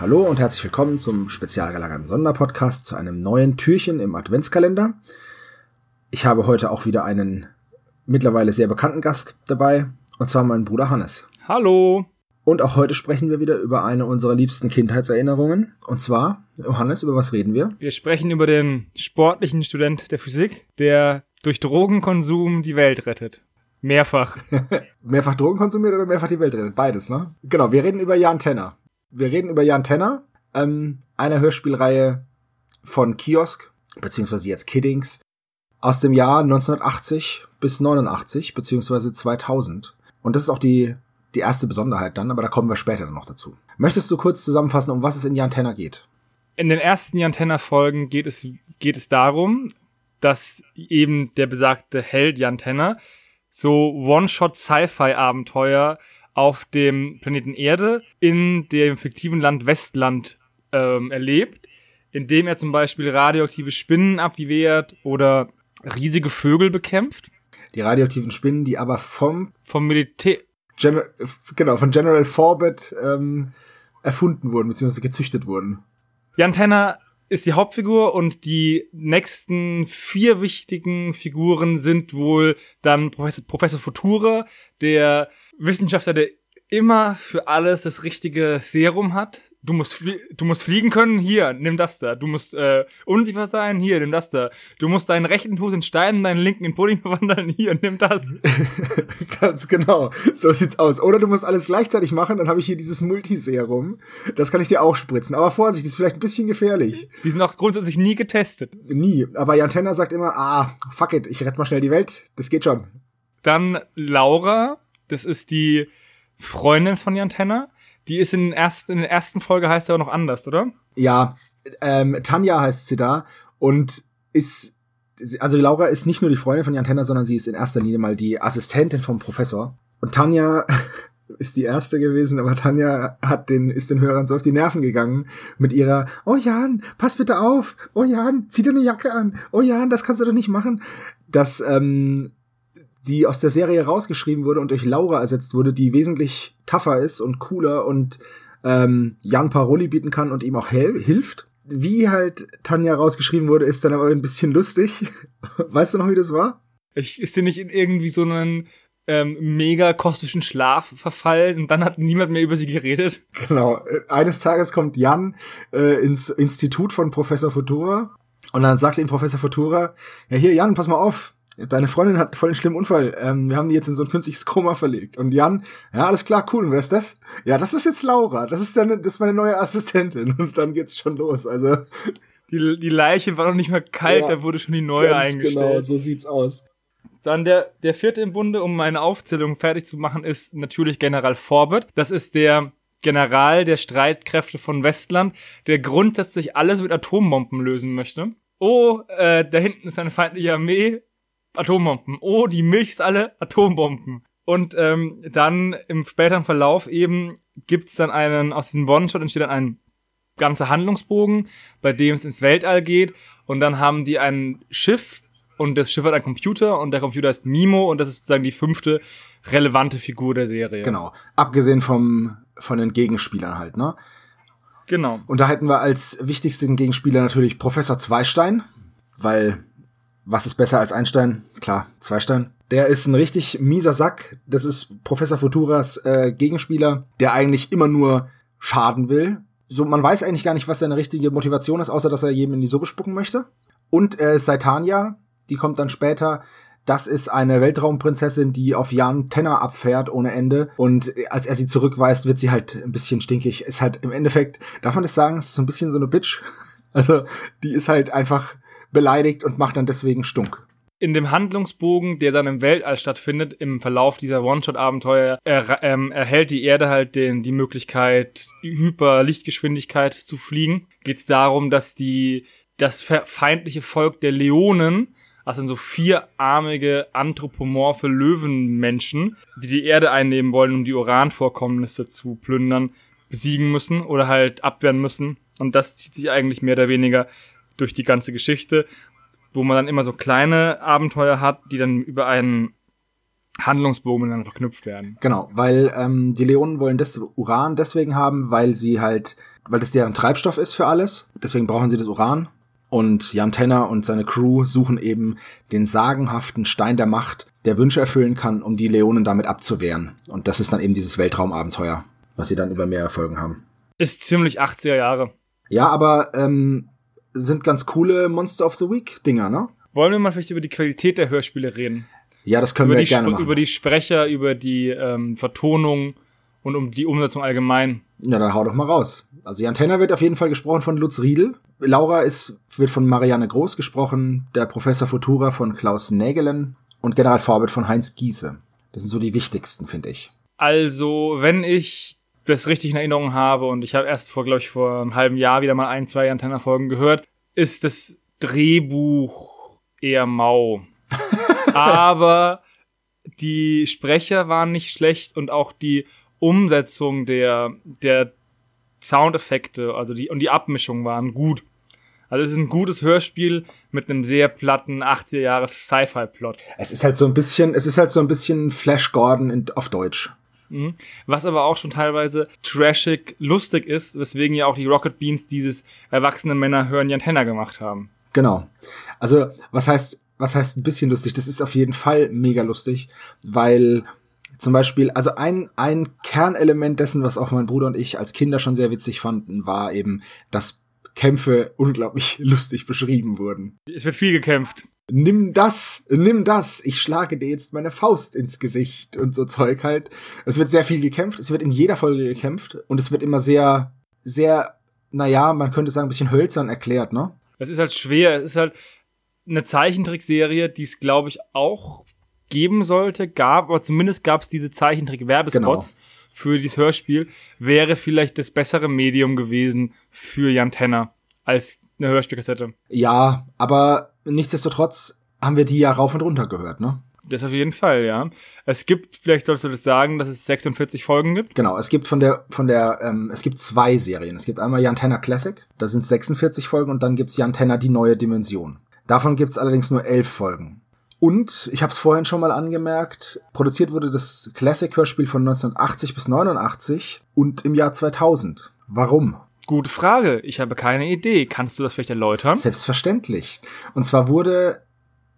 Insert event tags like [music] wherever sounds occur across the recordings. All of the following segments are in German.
Hallo und herzlich willkommen zum spezial gelagerten Sonderpodcast zu einem neuen Türchen im Adventskalender. Ich habe heute auch wieder einen mittlerweile sehr bekannten Gast dabei, und zwar meinen Bruder Hannes. Hallo. Und auch heute sprechen wir wieder über eine unserer liebsten Kindheitserinnerungen. Und zwar, Johannes, über was reden wir? Wir sprechen über den sportlichen Student der Physik, der durch Drogenkonsum die Welt rettet. Mehrfach. [laughs] mehrfach Drogen konsumiert oder mehrfach die Welt rettet? Beides, ne? Genau, wir reden über Jan Tenner. Wir reden über Jan Tenner, ähm, einer Hörspielreihe von Kiosk, beziehungsweise jetzt Kiddings, aus dem Jahr 1980 bis 89, beziehungsweise 2000. Und das ist auch die, die erste Besonderheit dann, aber da kommen wir später dann noch dazu. Möchtest du kurz zusammenfassen, um was es in Jan Tenner geht? In den ersten Jan Tenner Folgen geht es, geht es darum, dass eben der besagte Held Jan Tenner so One-Shot-Sci-Fi-Abenteuer auf dem Planeten Erde in dem fiktiven Land Westland ähm, erlebt, indem er zum Beispiel radioaktive Spinnen abwehrt oder riesige Vögel bekämpft. Die radioaktiven Spinnen, die aber vom vom Militär Gen genau von General Forbett ähm, erfunden wurden bzw. gezüchtet wurden. Jan Tenner ist die Hauptfigur und die nächsten vier wichtigen Figuren sind wohl dann Professor, Professor Futura, der Wissenschaftler, der immer für alles das richtige Serum hat. Du musst, du musst fliegen können, hier, nimm das da. Du musst äh, unsichtbar sein, hier, nimm das da. Du musst deinen rechten Fuß in Stein und deinen linken in Pudding [laughs] verwandeln, hier, nimm das. [laughs] Ganz genau, so sieht's aus. Oder du musst alles gleichzeitig machen, dann habe ich hier dieses Multiserum. Das kann ich dir auch spritzen. Aber Vorsicht, das ist vielleicht ein bisschen gefährlich. Die sind auch grundsätzlich nie getestet. Nie. Aber Jan Tenner sagt immer, ah, fuck it, ich rette mal schnell die Welt. Das geht schon. Dann Laura, das ist die Freundin von Jan Tenner. Die ist in, den ersten, in der ersten Folge heißt er aber noch anders, oder? Ja, ähm, Tanja heißt sie da und ist, also Laura ist nicht nur die Freundin von Jan Tenner, sondern sie ist in erster Linie mal die Assistentin vom Professor. Und Tanja [laughs] ist die erste gewesen, aber Tanja hat den, ist den Hörern so auf die Nerven gegangen mit ihrer, oh Jan, pass bitte auf, oh Jan, zieh dir eine Jacke an, oh Jan, das kannst du doch nicht machen. Das, ähm, die aus der Serie rausgeschrieben wurde und durch Laura ersetzt wurde, die wesentlich tougher ist und cooler und ähm, Jan Paroli bieten kann und ihm auch hilft. Wie halt Tanja rausgeschrieben wurde, ist dann aber ein bisschen lustig. [laughs] weißt du noch, wie das war? Ich, ist sie nicht in irgendwie so einen ähm, mega kosmischen Schlaf verfallen und dann hat niemand mehr über sie geredet? Genau. Eines Tages kommt Jan äh, ins Institut von Professor Futura und dann sagt ihm Professor Futura, ja hier Jan, pass mal auf, deine Freundin hat voll einen schlimmen Unfall. Ähm, wir haben die jetzt in so ein künstliches Koma verlegt. Und Jan, ja, alles klar, cool. Und wer ist das? Ja, das ist jetzt Laura. Das ist deine, das ist meine neue Assistentin. [laughs] Und dann geht's schon los. Also. Die, die Leiche war noch nicht mehr kalt, ja, da wurde schon die neue eingestellt. Genau, so sieht's aus. Dann der, der vierte im Bunde, um meine Aufzählung fertig zu machen, ist natürlich General Forbett. Das ist der General der Streitkräfte von Westland, der grundsätzlich alles mit Atombomben lösen möchte. Oh, äh, da hinten ist eine feindliche Armee. Atombomben. Oh, die Milch ist alle Atombomben. Und ähm, dann im späteren Verlauf eben gibt's dann einen, aus diesem One-Shot entsteht dann ein ganzer Handlungsbogen, bei dem es ins Weltall geht. Und dann haben die ein Schiff und das Schiff hat einen Computer und der Computer ist Mimo und das ist sozusagen die fünfte relevante Figur der Serie. Genau. Abgesehen vom, von den Gegenspielern halt, ne? Genau. Und da hätten wir als wichtigsten Gegenspieler natürlich Professor Zweistein, weil was ist besser als Einstein? Klar, Zweistein. Der ist ein richtig mieser Sack. Das ist Professor Futuras äh, Gegenspieler, der eigentlich immer nur schaden will. So, man weiß eigentlich gar nicht, was seine richtige Motivation ist, außer dass er jedem in die Suppe spucken möchte. Und äh, Saitania, die kommt dann später. Das ist eine Weltraumprinzessin, die auf Jan Tenner abfährt ohne Ende. Und als er sie zurückweist, wird sie halt ein bisschen stinkig. Ist halt im Endeffekt, darf man das sagen, ist so ein bisschen so eine Bitch. [laughs] Also, die ist halt einfach beleidigt und macht dann deswegen stunk. In dem Handlungsbogen, der dann im Weltall stattfindet, im Verlauf dieser One-Shot-Abenteuer, er, ähm, erhält die Erde halt den, die Möglichkeit, Hyperlichtgeschwindigkeit zu fliegen. Geht es darum, dass die, das feindliche Volk der Leonen, also so vierarmige, anthropomorphe Löwenmenschen, die die Erde einnehmen wollen, um die Uranvorkommnisse zu plündern, besiegen müssen oder halt abwehren müssen. Und das zieht sich eigentlich mehr oder weniger durch die ganze Geschichte, wo man dann immer so kleine Abenteuer hat, die dann über einen Handlungsbogen miteinander verknüpft werden. Genau, weil ähm, die Leonen wollen das Uran deswegen haben, weil sie halt, weil das deren Treibstoff ist für alles. Deswegen brauchen sie das Uran. Und Jan Tenner und seine Crew suchen eben den sagenhaften Stein der Macht, der Wünsche erfüllen kann, um die Leonen damit abzuwehren. Und das ist dann eben dieses Weltraumabenteuer, was sie dann über mehrere Folgen haben. Ist ziemlich 80er Jahre. Ja, aber ähm, sind ganz coole Monster of the Week Dinger, ne? Wollen wir mal vielleicht über die Qualität der Hörspiele reden? Ja, das können über wir gerne Sp- machen. über die Sprecher, über die ähm, Vertonung und um die Umsetzung allgemein. Ja, dann hau doch mal raus. Also Jan Tenner wird auf jeden Fall gesprochen von Lutz Riedel. Laura ist, wird von Marianne Groß gesprochen, der Professor Futura von Klaus Nägelen und General Forbett von Heinz Giese. Das sind so die wichtigsten, finde ich. Also, wenn ich das richtig in Erinnerung habe und ich habe erst vor, glaube ich, vor einem halben Jahr wieder mal ein, zwei Antenna-Folgen gehört, ist das Drehbuch eher mau. [laughs] Aber die Sprecher waren nicht schlecht und auch die Umsetzung der, der Soundeffekte, also die, und die Abmischung waren gut. Also es ist ein gutes Hörspiel mit einem sehr platten 80er Jahre Sci-Fi-Plot. Es ist halt so ein bisschen, es ist halt so ein bisschen Flash Gordon in, auf Deutsch. Mhm. Was aber auch schon teilweise trashig lustig ist, weswegen ja auch die Rocket Beans dieses erwachsene Männer hören Jan Tenner gemacht haben. Genau. Also, was heißt, was heißt ein bisschen lustig? Das ist auf jeden Fall mega lustig, weil zum Beispiel, also ein, ein Kernelement dessen, was auch mein Bruder und ich als Kinder schon sehr witzig fanden, war eben, dass Kämpfe unglaublich [laughs] lustig beschrieben wurden. Es wird viel gekämpft. Nimm das, nimm das, ich schlage dir jetzt meine Faust ins Gesicht und so Zeug halt. Es wird sehr viel gekämpft, es wird in jeder Folge gekämpft und es wird immer sehr, sehr, naja, man könnte sagen, ein bisschen hölzern erklärt, ne? Es ist halt schwer. Es ist halt eine Zeichentrickserie, die es, glaube ich, auch geben sollte, gab, aber zumindest gab es diese Zeichentrick-Werbespots Genau. Für dieses Hörspiel, wäre vielleicht das bessere Medium gewesen für Jan Tenner als eine Hörspielkassette. Ja, aber nichtsdestotrotz haben wir die ja rauf und runter gehört, ne? Das auf jeden Fall, ja. Es gibt, vielleicht sollst du das sagen, dass es 46 Folgen gibt. Genau, es gibt von der, von der, ähm, es gibt zwei Serien. Es gibt einmal Jan Tenner Classic, da sind 46 Folgen und dann gibt's Jan Tenner die neue Dimension. Davon gibt's allerdings nur elf Folgen. Und, ich habe es vorhin schon mal angemerkt, produziert wurde das Classic-Hörspiel von 1980 bis 89 und im Jahr 2000. Warum? Gute Frage. Ich habe keine Idee. Kannst du das vielleicht erläutern? Selbstverständlich. Und zwar wurde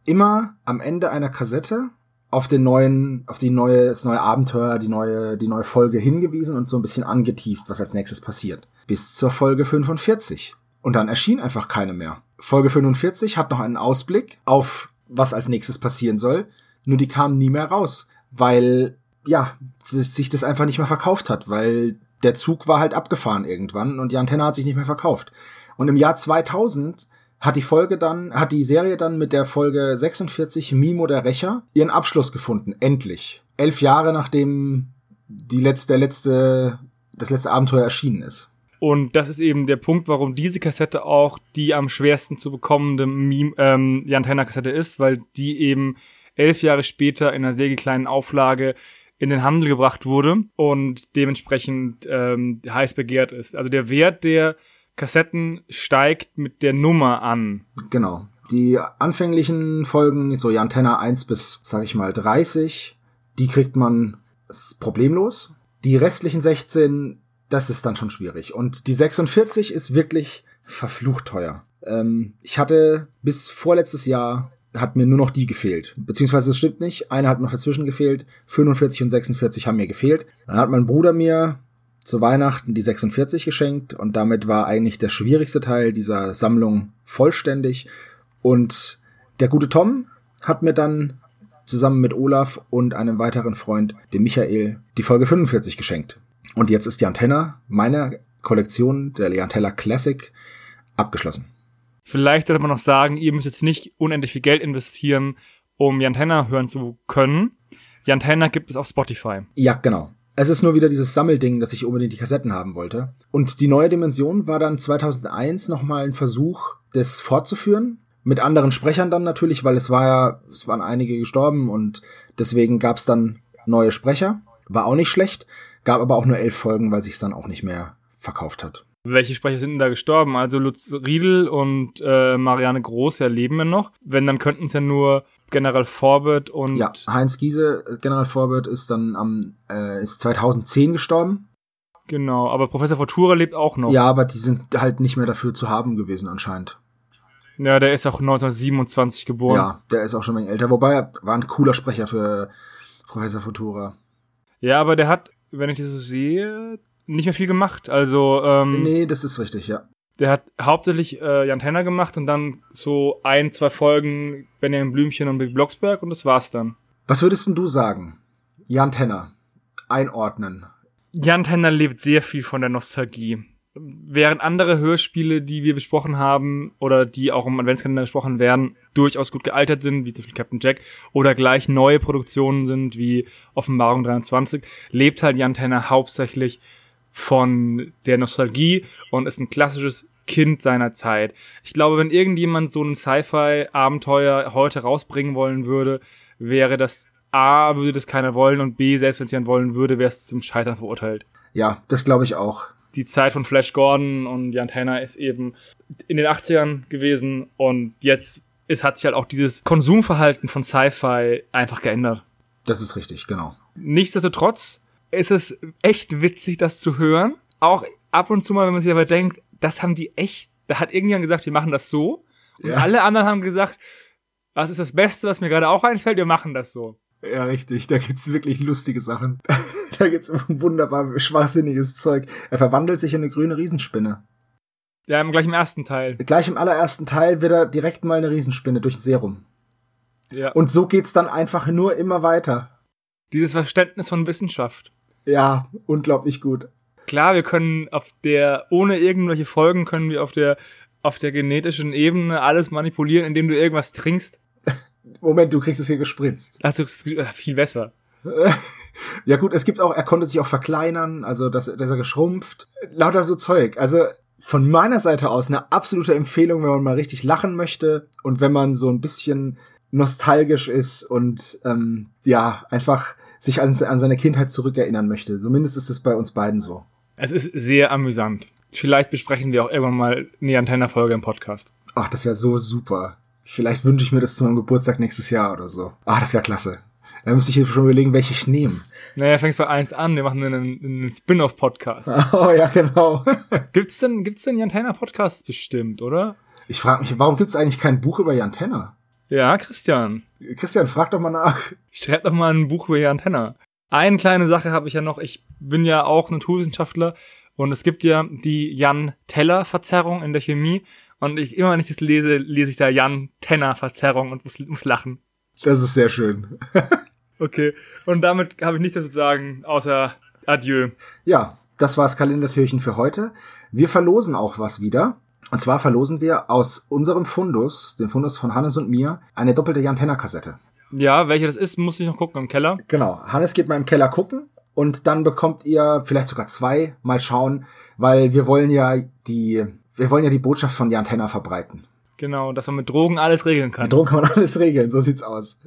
immer am Ende einer Kassette auf den neuen, auf die neue, das neue Abenteuer, die neue, die neue Folge hingewiesen und so ein bisschen angeteased, was als nächstes passiert. Bis zur Folge 45. Und dann erschien einfach keine mehr. Folge 45 hat noch einen Ausblick auf was als nächstes passieren soll. Nur die kamen nie mehr raus, weil, ja, sich das einfach nicht mehr verkauft hat, weil der Zug war halt abgefahren irgendwann und die Antenne hat sich nicht mehr verkauft. Und im Jahr 2000 hat die Folge dann, hat die Serie dann mit der Folge 46 Mimo der Rächer ihren Abschluss gefunden. Endlich. Elf Jahre nachdem die letzte, der letzte, das letzte Abenteuer erschienen ist. Und das ist eben der Punkt, warum diese Kassette auch die am schwersten zu bekommende Meme, ähm, Jan Tenner Kassette ist, weil die eben elf Jahre später in einer sehr kleinen Auflage in den Handel gebracht wurde und dementsprechend ähm, heiß begehrt ist. Also der Wert der Kassetten steigt mit der Nummer an. Genau. Die anfänglichen Folgen, so Jan Tenner 1 bis, sag ich mal, 30, die kriegt man problemlos. Die restlichen 16, das ist dann schon schwierig. Und die 46 ist wirklich verflucht teuer. Ähm, ich hatte bis vorletztes Jahr hat mir nur noch die gefehlt. Beziehungsweise es stimmt nicht. Eine hat noch dazwischen gefehlt. 45 und 46 haben mir gefehlt. Dann hat mein Bruder mir zu Weihnachten die 46 geschenkt und damit war eigentlich der schwierigste Teil dieser Sammlung vollständig. Und der gute Tom hat mir dann zusammen mit Olaf und einem weiteren Freund, dem Michael, die Folge 45 geschenkt. Und jetzt ist die Antenne meiner Kollektion, der Leantella Classic, abgeschlossen. Vielleicht sollte man noch sagen, ihr müsst jetzt nicht unendlich viel Geld investieren, um Jan Tenner hören zu können. Jan Tenner gibt es auf Spotify. Ja, genau. Es ist nur wieder dieses Sammelding, dass ich unbedingt die Kassetten haben wollte. Und die neue Dimension war dann 2001 nochmal ein Versuch, das fortzuführen. Mit anderen Sprechern dann natürlich, weil es war ja, es waren einige gestorben und deswegen gab es dann neue Sprecher. War auch nicht schlecht, gab aber auch nur elf Folgen, weil sich dann auch nicht mehr verkauft hat. Welche Sprecher sind denn da gestorben? Also Lutz Riedel und äh, Marianne Groß ja leben ja noch. Wenn, dann könnten es ja nur General Forbert und. Ja, Heinz Giese, äh, General Forbert, ist dann am äh, ist 2010 gestorben. Genau, aber Professor Fortura lebt auch noch. Ja, aber die sind halt nicht mehr dafür zu haben gewesen anscheinend. Ja, der ist auch 1927 geboren. Ja, der ist auch schon ein wenig älter. Wobei, er war ein cooler Sprecher für Professor Futura. Ja, aber der hat, wenn ich das so sehe, nicht mehr viel gemacht. Also, ähm, Nee, das ist richtig, ja. der hat hauptsächlich äh, Jan Tenner gemacht und dann so ein, zwei Folgen Benjamin Blümchen und Bill Blocksberg und das war's dann. Was würdest denn du sagen? Jan Tenner. Einordnen. Jan Tenner lebt sehr viel von der Nostalgie. Während andere Hörspiele, die wir besprochen haben oder die auch im Adventskalender besprochen werden, durchaus gut gealtert sind, wie zum Beispiel Captain Jack, oder gleich neue Produktionen sind, wie Offenbarung 23, lebt halt Jan Tenner hauptsächlich von der Nostalgie und ist ein klassisches Kind seiner Zeit. Ich glaube, wenn irgendjemand so ein Sci-Fi-Abenteuer heute rausbringen wollen würde, wäre das A, würde das keiner wollen und B, selbst wenn es jemand wollen würde, wäre es zum Scheitern verurteilt. Ja, das glaube ich auch. Die Zeit von Flash Gordon und Jan Tenner ist eben in den 80ern gewesen und jetzt ist, hat sich halt auch dieses Konsumverhalten von Sci-Fi einfach geändert. Das ist richtig, genau. Nichtsdestotrotz ist es echt witzig, das zu hören. Auch ab und zu mal, wenn man sich aber denkt, das haben die echt, da hat irgendjemand gesagt, wir machen das so. Und Ja. alle anderen haben gesagt, das ist das Beste, was mir gerade auch einfällt, wir machen das so. Ja, richtig. Da gibt's wirklich lustige Sachen. [laughs] da gibt's wunderbar schwachsinniges Zeug. Er verwandelt sich in eine grüne Riesenspinne. Ja, im gleich im ersten Teil. Gleich im allerersten Teil wird er direkt mal eine Riesenspinne durch ein Serum. Ja. Und so geht's dann einfach nur immer weiter. Dieses Verständnis von Wissenschaft. Ja, unglaublich gut. Klar, wir können auf der, ohne irgendwelche Folgen, können wir auf der, auf der genetischen Ebene alles manipulieren, indem du irgendwas trinkst. Moment, du kriegst es hier gespritzt. Also, es ist viel besser. [laughs] Ja gut, es gibt auch, er konnte sich auch verkleinern, also dass, dass er geschrumpft. Lauter so Zeug. Also von meiner Seite aus eine absolute Empfehlung, wenn man mal richtig lachen möchte und wenn man so ein bisschen nostalgisch ist und ähm, ja, einfach sich an, an seine Kindheit zurückerinnern möchte. Zumindest ist es bei uns beiden so. Es ist sehr amüsant. Vielleicht besprechen wir auch irgendwann mal eine Antenna-Folge im Podcast. Ach, das wäre so super. Vielleicht wünsche ich mir das zu meinem Geburtstag nächstes Jahr oder so. Ah, das wäre klasse. Da müsste ich jetzt schon überlegen, welche ich nehme. Naja, fängst bei eins an, wir machen einen, einen Spin-off-Podcast. [laughs] Oh ja, genau. [laughs] Gibt's denn, gibt's denn Jantenna-Podcasts bestimmt, oder? Ich frage mich, warum gibt's eigentlich kein Buch über Jan Tenner? Ja, Christian. Christian, frag doch mal nach. Schreib doch mal ein Buch über Jan Tenner. Eine kleine Sache habe ich ja noch. Ich bin ja auch Naturwissenschaftler und es gibt ja die Jan-Teller-Verzerrung in der Chemie. Und ich immer, wenn ich das lese, lese ich da Jan-Tenner-Verzerrung und muss, muss lachen. Das ist sehr schön. [laughs] Okay. Und damit habe ich nichts dazu zu sagen, außer Adieu. Ja, das war's Kalendertürchen für heute. Wir verlosen auch was wieder. Und zwar verlosen wir aus unserem Fundus, dem Fundus von Hannes und mir, eine doppelte Jan Tenner Kassette. Ja, welche das ist, muss ich noch gucken im Keller. Genau. Hannes geht mal im Keller gucken und dann bekommt ihr vielleicht sogar zwei, mal schauen, weil wir wollen ja die, wir wollen ja die Botschaft von Jan Tenner verbreiten. Genau, dass man mit Drogen alles regeln kann. Mit Drogen kann man alles regeln, so sieht's aus.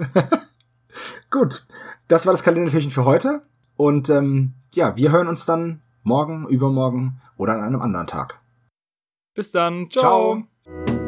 [laughs] Gut, das war das Kalendertürchen für heute. Und ähm, ja, wir hören uns dann morgen, übermorgen oder an einem anderen Tag. Bis dann. Ciao. Ciao.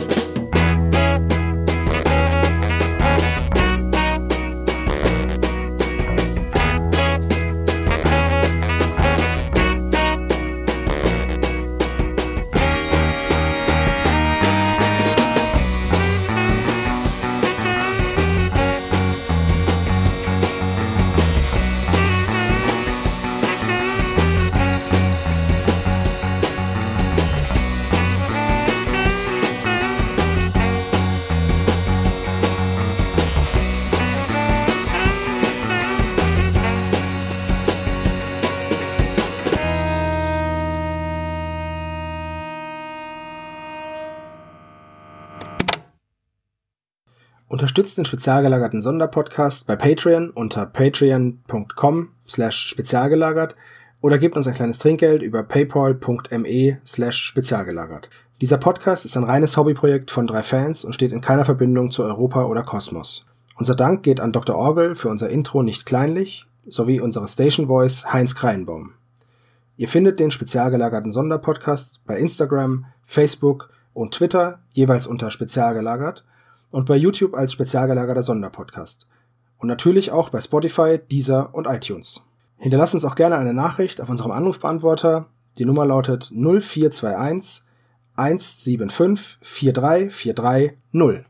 Unterstützt den spezial gelagerten Sonderpodcast bei Patreon unter patreon.com slash spezialgelagert oder gebt uns ein kleines Trinkgeld über paypal.me slash spezialgelagert. Dieser Podcast ist ein reines Hobbyprojekt von drei Fans und steht in keiner Verbindung zu Europa oder Kosmos. Unser Dank geht an Dr. Orgel für unser Intro nicht kleinlich sowie unsere Station Voice Heinz Kreinbaum. Ihr findet den spezial gelagerten Sonderpodcast bei Instagram, Facebook und Twitter jeweils unter spezial gelagert und bei YouTube als spezial gelagerter Sonderpodcast. Und natürlich auch bei Spotify, Deezer und iTunes. Hinterlasst uns auch gerne eine Nachricht auf unserem Anrufbeantworter. Die Nummer lautet 0421 175 4343 0.